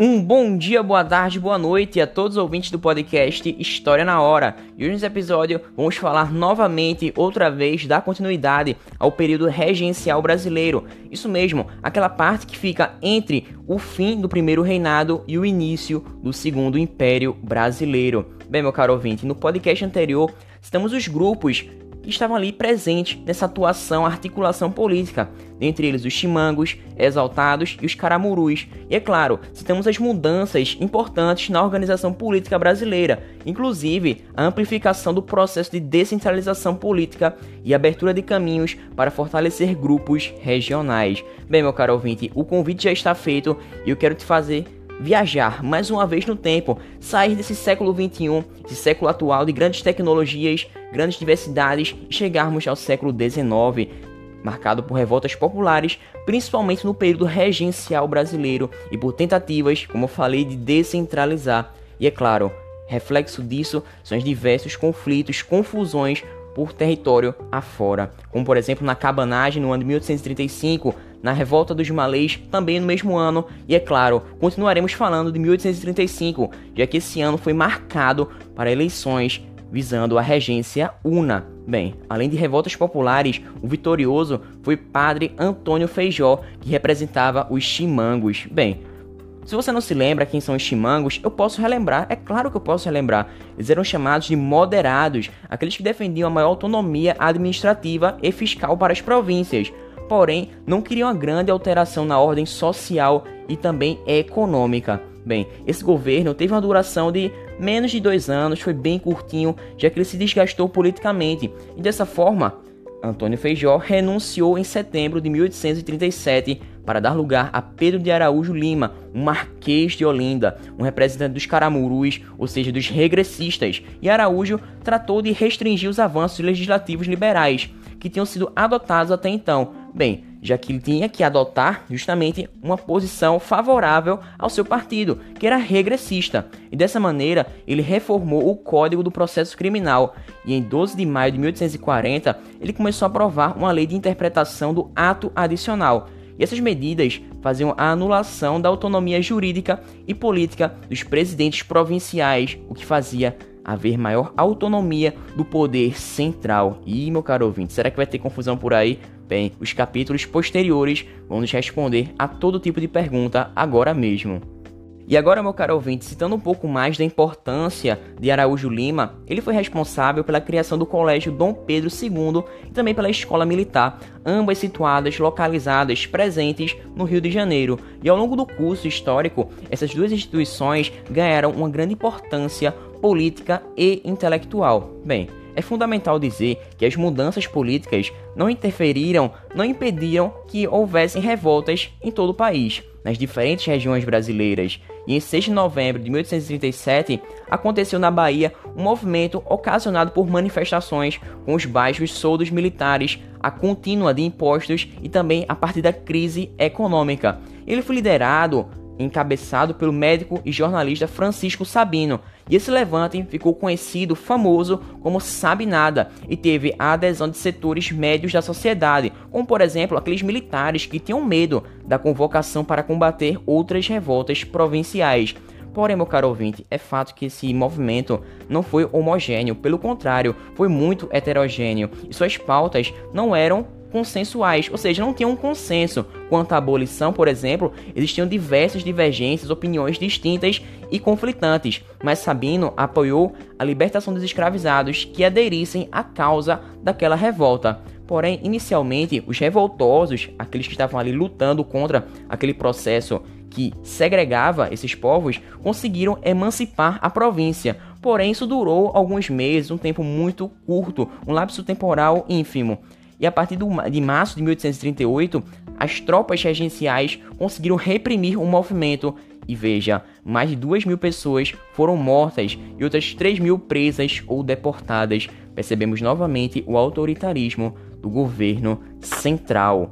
Um bom dia, boa tarde, boa noite a todos os ouvintes do podcast História na Hora. E hoje nesse episódio vamos falar novamente, outra vez, da continuidade ao período regencial brasileiro. Isso mesmo, aquela parte que fica entre o fim do primeiro reinado e o início do segundo império brasileiro. Bem, meu caro ouvinte, no podcast anterior citamos os grupos estavam ali presentes nessa atuação, articulação política, dentre eles os chimangos, exaltados e os caramurus. E é claro, citamos as mudanças importantes na organização política brasileira, inclusive a amplificação do processo de descentralização política e abertura de caminhos para fortalecer grupos regionais. Bem, meu caro ouvinte, o convite já está feito e eu quero te fazer viajar mais uma vez no tempo, sair desse século 21, esse século atual de grandes tecnologias, grandes diversidades e chegarmos ao século 19, marcado por revoltas populares, principalmente no período regencial brasileiro e por tentativas, como eu falei, de descentralizar. E é claro, reflexo disso são os diversos conflitos, confusões por território afora, como por exemplo na cabanagem no ano de 1835, na Revolta dos Malês, também no mesmo ano, e é claro, continuaremos falando de 1835, já que esse ano foi marcado para eleições visando a regência una. Bem, além de revoltas populares, o vitorioso foi padre Antônio Feijó, que representava os chimangos. Bem, se você não se lembra quem são os chimangos, eu posso relembrar, é claro que eu posso relembrar. Eles eram chamados de moderados, aqueles que defendiam a maior autonomia administrativa e fiscal para as províncias porém não queriam uma grande alteração na ordem social e também econômica. Bem, esse governo teve uma duração de menos de dois anos, foi bem curtinho, já que ele se desgastou politicamente, e dessa forma, Antônio Feijó renunciou em setembro de 1837 para dar lugar a Pedro de Araújo Lima, um marquês de Olinda, um representante dos caramurus, ou seja, dos regressistas, e Araújo tratou de restringir os avanços legislativos liberais que tinham sido adotados até então, Bem, já que ele tinha que adotar justamente uma posição favorável ao seu partido, que era regressista, e dessa maneira ele reformou o Código do Processo Criminal, e em 12 de maio de 1840 ele começou a aprovar uma lei de interpretação do ato adicional. E essas medidas faziam a anulação da autonomia jurídica e política dos presidentes provinciais, o que fazia haver maior autonomia do poder central. E, meu caro ouvinte, será que vai ter confusão por aí? Bem, os capítulos posteriores vão nos responder a todo tipo de pergunta agora mesmo. E agora, meu caro ouvinte, citando um pouco mais da importância de Araújo Lima, ele foi responsável pela criação do Colégio Dom Pedro II e também pela Escola Militar, ambas situadas, localizadas, presentes no Rio de Janeiro. E ao longo do curso histórico, essas duas instituições ganharam uma grande importância política e intelectual. Bem, é fundamental dizer que as mudanças políticas não interferiram, não impediram que houvessem revoltas em todo o país, nas diferentes regiões brasileiras. E em 6 de novembro de 1837, aconteceu na Bahia um movimento ocasionado por manifestações com os baixos soldos militares, a contínua de impostos e também a partir da crise econômica. Ele foi liderado encabeçado pelo médico e jornalista Francisco Sabino. E esse levante ficou conhecido, famoso como Sabe Nada, e teve a adesão de setores médios da sociedade, como por exemplo aqueles militares que tinham medo da convocação para combater outras revoltas provinciais. Porém, meu caro ouvinte, é fato que esse movimento não foi homogêneo, pelo contrário, foi muito heterogêneo e suas pautas não eram consensuais, ou seja, não tinham um consenso quanto à abolição, por exemplo, existiam diversas divergências, opiniões distintas e conflitantes, mas Sabino apoiou a libertação dos escravizados que aderissem à causa daquela revolta. Porém, inicialmente, os revoltosos, aqueles que estavam ali lutando contra aquele processo que segregava esses povos, conseguiram emancipar a província. Porém, isso durou alguns meses, um tempo muito curto, um lapso temporal ínfimo e a partir de março de 1838, as tropas regenciais conseguiram reprimir o movimento e veja, mais de 2 mil pessoas foram mortas e outras 3 mil presas ou deportadas. Percebemos novamente o autoritarismo do governo central.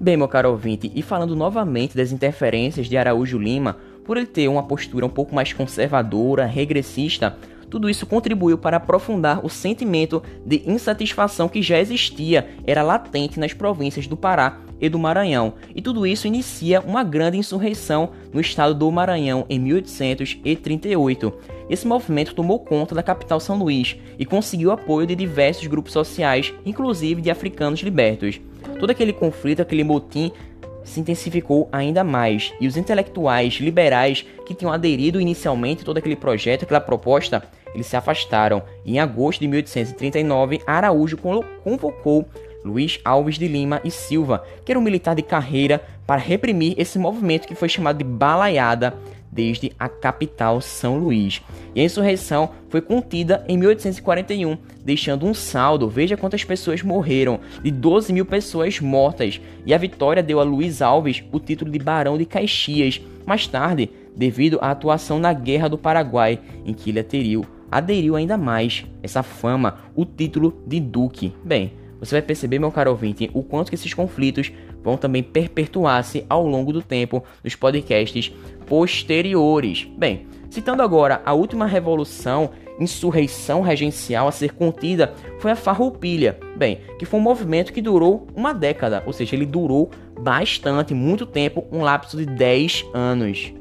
Bem, meu caro ouvinte, e falando novamente das interferências de Araújo Lima, por ele ter uma postura um pouco mais conservadora, regressista, tudo isso contribuiu para aprofundar o sentimento de insatisfação que já existia, era latente nas províncias do Pará e do Maranhão, e tudo isso inicia uma grande insurreição no estado do Maranhão em 1838. Esse movimento tomou conta da capital São Luís e conseguiu apoio de diversos grupos sociais, inclusive de africanos libertos. Todo aquele conflito, aquele motim se intensificou ainda mais, e os intelectuais liberais que tinham aderido inicialmente a todo aquele projeto, aquela proposta, eles se afastaram. Em agosto de 1839, Araújo convocou Luiz Alves de Lima e Silva, que era um militar de carreira, para reprimir esse movimento que foi chamado de balaiada desde a capital São Luís. E a insurreição foi contida em 1841, deixando um saldo, veja quantas pessoas morreram, de 12 mil pessoas mortas, e a vitória deu a Luiz Alves o título de Barão de Caxias. Mais tarde, devido à atuação na Guerra do Paraguai, em que ele aderiu, ainda mais essa fama, o título de Duque. Bem, você vai perceber, meu caro ouvinte, o quanto que esses conflitos vão também perpetuar-se ao longo do tempo nos podcasts posteriores. Bem, citando agora a última revolução, insurreição regencial a ser contida foi a Farroupilha, bem, que foi um movimento que durou uma década, ou seja, ele durou bastante, muito tempo, um lapso de 10 anos.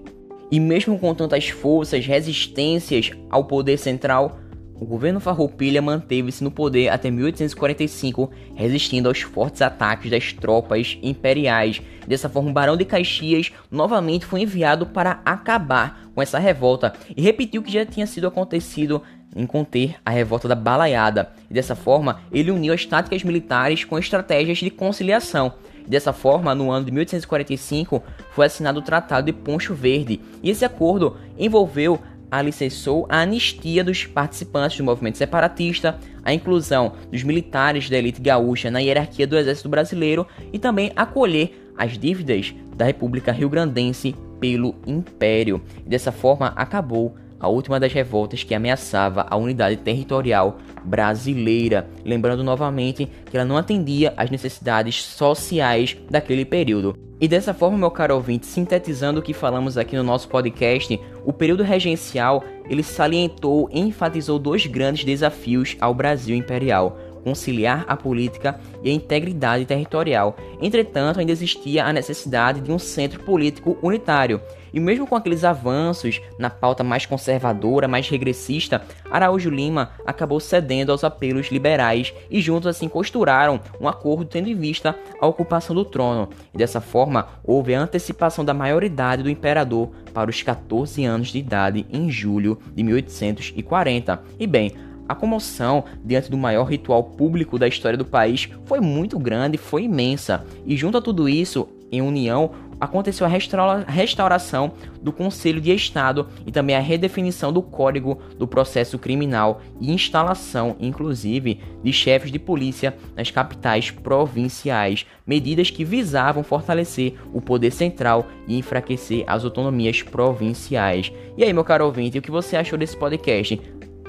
E mesmo com tantas forças, resistências ao poder central, o governo Farroupilha manteve-se no poder até 1845, resistindo aos fortes ataques das tropas imperiais. Dessa forma, o Barão de Caxias novamente foi enviado para acabar com essa revolta e repetiu o que já tinha sido acontecido em conter a revolta da Balaiada. E dessa forma, ele uniu as táticas militares com estratégias de conciliação. Dessa forma, no ano de 1845, foi assinado o Tratado de Poncho Verde, e esse acordo envolveu alicerçou a anistia dos participantes do movimento separatista, a inclusão dos militares da elite gaúcha na hierarquia do exército brasileiro e também acolher as dívidas da República Rio-Grandense pelo Império. E dessa forma acabou a última das revoltas que ameaçava a unidade territorial brasileira, lembrando novamente que ela não atendia às necessidades sociais daquele período. E dessa forma, meu caro ouvinte, sintetizando o que falamos aqui no nosso podcast, o período regencial ele salientou e enfatizou dois grandes desafios ao Brasil imperial conciliar a política e a integridade territorial. Entretanto, ainda existia a necessidade de um centro político unitário. E mesmo com aqueles avanços na pauta mais conservadora, mais regressista, Araújo Lima acabou cedendo aos apelos liberais e juntos assim costuraram um acordo tendo em vista a ocupação do trono. E dessa forma, houve a antecipação da maioridade do imperador para os 14 anos de idade em julho de 1840. E bem, a comoção diante do maior ritual público da história do país foi muito grande, foi imensa. E junto a tudo isso, em união, aconteceu a restauração do Conselho de Estado e também a redefinição do Código do Processo Criminal e instalação, inclusive, de chefes de polícia nas capitais provinciais, medidas que visavam fortalecer o poder central e enfraquecer as autonomias provinciais. E aí, meu caro ouvinte, o que você achou desse podcast?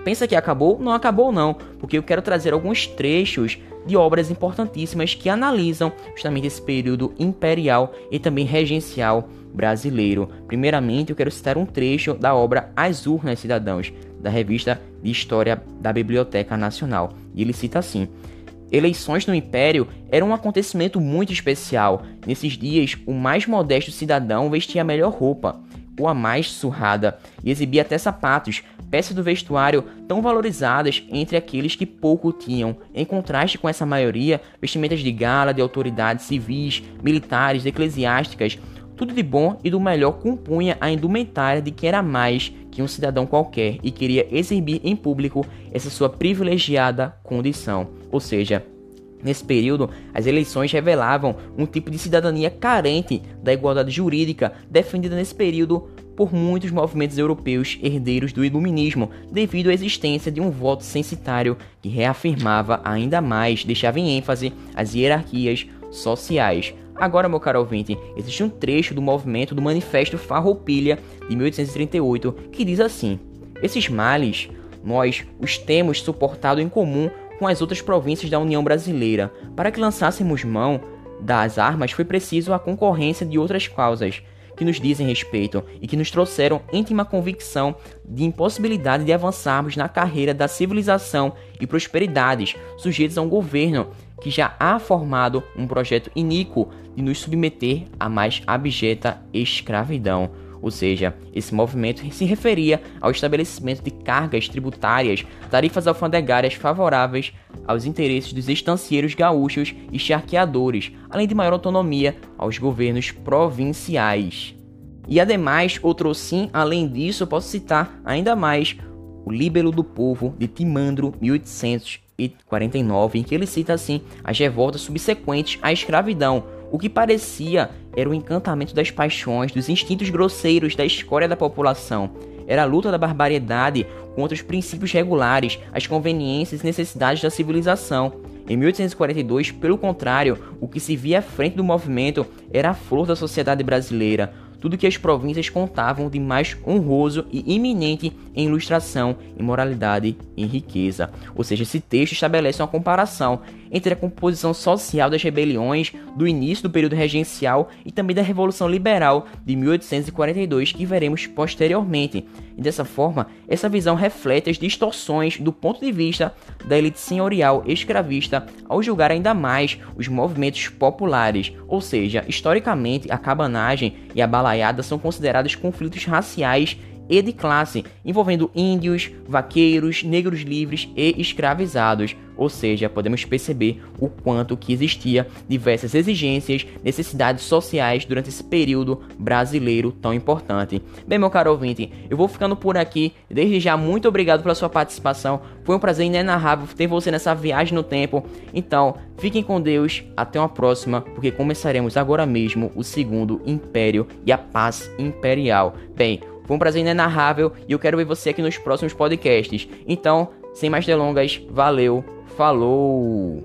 Pensa que acabou? Não acabou não, porque eu quero trazer alguns trechos de obras importantíssimas que analisam justamente esse período imperial e também regencial brasileiro. Primeiramente, eu quero citar um trecho da obra As Urnas Cidadãos, da revista de História da Biblioteca Nacional. E ele cita assim: Eleições no Império eram um acontecimento muito especial. Nesses dias, o mais modesto cidadão vestia a melhor roupa, ou a mais surrada, e exibia até sapatos, peças do vestuário tão valorizadas entre aqueles que pouco tinham, em contraste com essa maioria, vestimentas de gala de autoridades civis, militares, eclesiásticas, tudo de bom e do melhor compunha a indumentária de quem era mais que um cidadão qualquer e queria exibir em público essa sua privilegiada condição. Ou seja, Nesse período, as eleições revelavam um tipo de cidadania carente da igualdade jurídica defendida nesse período por muitos movimentos europeus herdeiros do iluminismo, devido à existência de um voto censitário que reafirmava ainda mais, deixava em ênfase as hierarquias sociais. Agora, meu caro ouvinte, existe um trecho do movimento do Manifesto Farroupilha de 1838 que diz assim: Esses males nós os temos suportado em comum com as outras províncias da União Brasileira. Para que lançássemos mão das armas foi preciso a concorrência de outras causas, que nos dizem respeito e que nos trouxeram íntima convicção de impossibilidade de avançarmos na carreira da civilização e prosperidades sujeitos a um governo que já há formado um projeto iníquo de nos submeter à mais abjeta escravidão. Ou seja, esse movimento se referia ao estabelecimento de cargas tributárias, tarifas alfandegárias favoráveis aos interesses dos estancieiros gaúchos e charqueadores, além de maior autonomia aos governos provinciais. E ademais, outro sim, além disso, posso citar ainda mais o Líbelo do Povo de Timandro 1849, em que ele cita assim as revoltas subsequentes à escravidão, o que parecia era o encantamento das paixões, dos instintos grosseiros da escória da população. Era a luta da barbaridade contra os princípios regulares, as conveniências e necessidades da civilização. Em 1842, pelo contrário, o que se via à frente do movimento era a flor da sociedade brasileira, tudo que as províncias contavam de mais honroso e iminente em ilustração, em moralidade e em riqueza. Ou seja, esse texto estabelece uma comparação entre a composição social das rebeliões do início do período regencial e também da Revolução Liberal de 1842 que veremos posteriormente. E dessa forma, essa visão reflete as distorções do ponto de vista da elite senhorial escravista ao julgar ainda mais os movimentos populares, ou seja, historicamente a cabanagem e a balaiada são considerados conflitos raciais e de classe, envolvendo índios, vaqueiros, negros livres e escravizados. Ou seja, podemos perceber o quanto que existia diversas exigências, necessidades sociais durante esse período brasileiro tão importante. Bem, meu caro ouvinte, eu vou ficando por aqui. Desde já, muito obrigado pela sua participação. Foi um prazer inenarrável ter você nessa viagem no tempo. Então, fiquem com Deus. Até uma próxima, porque começaremos agora mesmo o segundo Império e a Paz Imperial. Bem, foi um prazer inenarrável e eu quero ver você aqui nos próximos podcasts. Então, sem mais delongas, valeu, falou!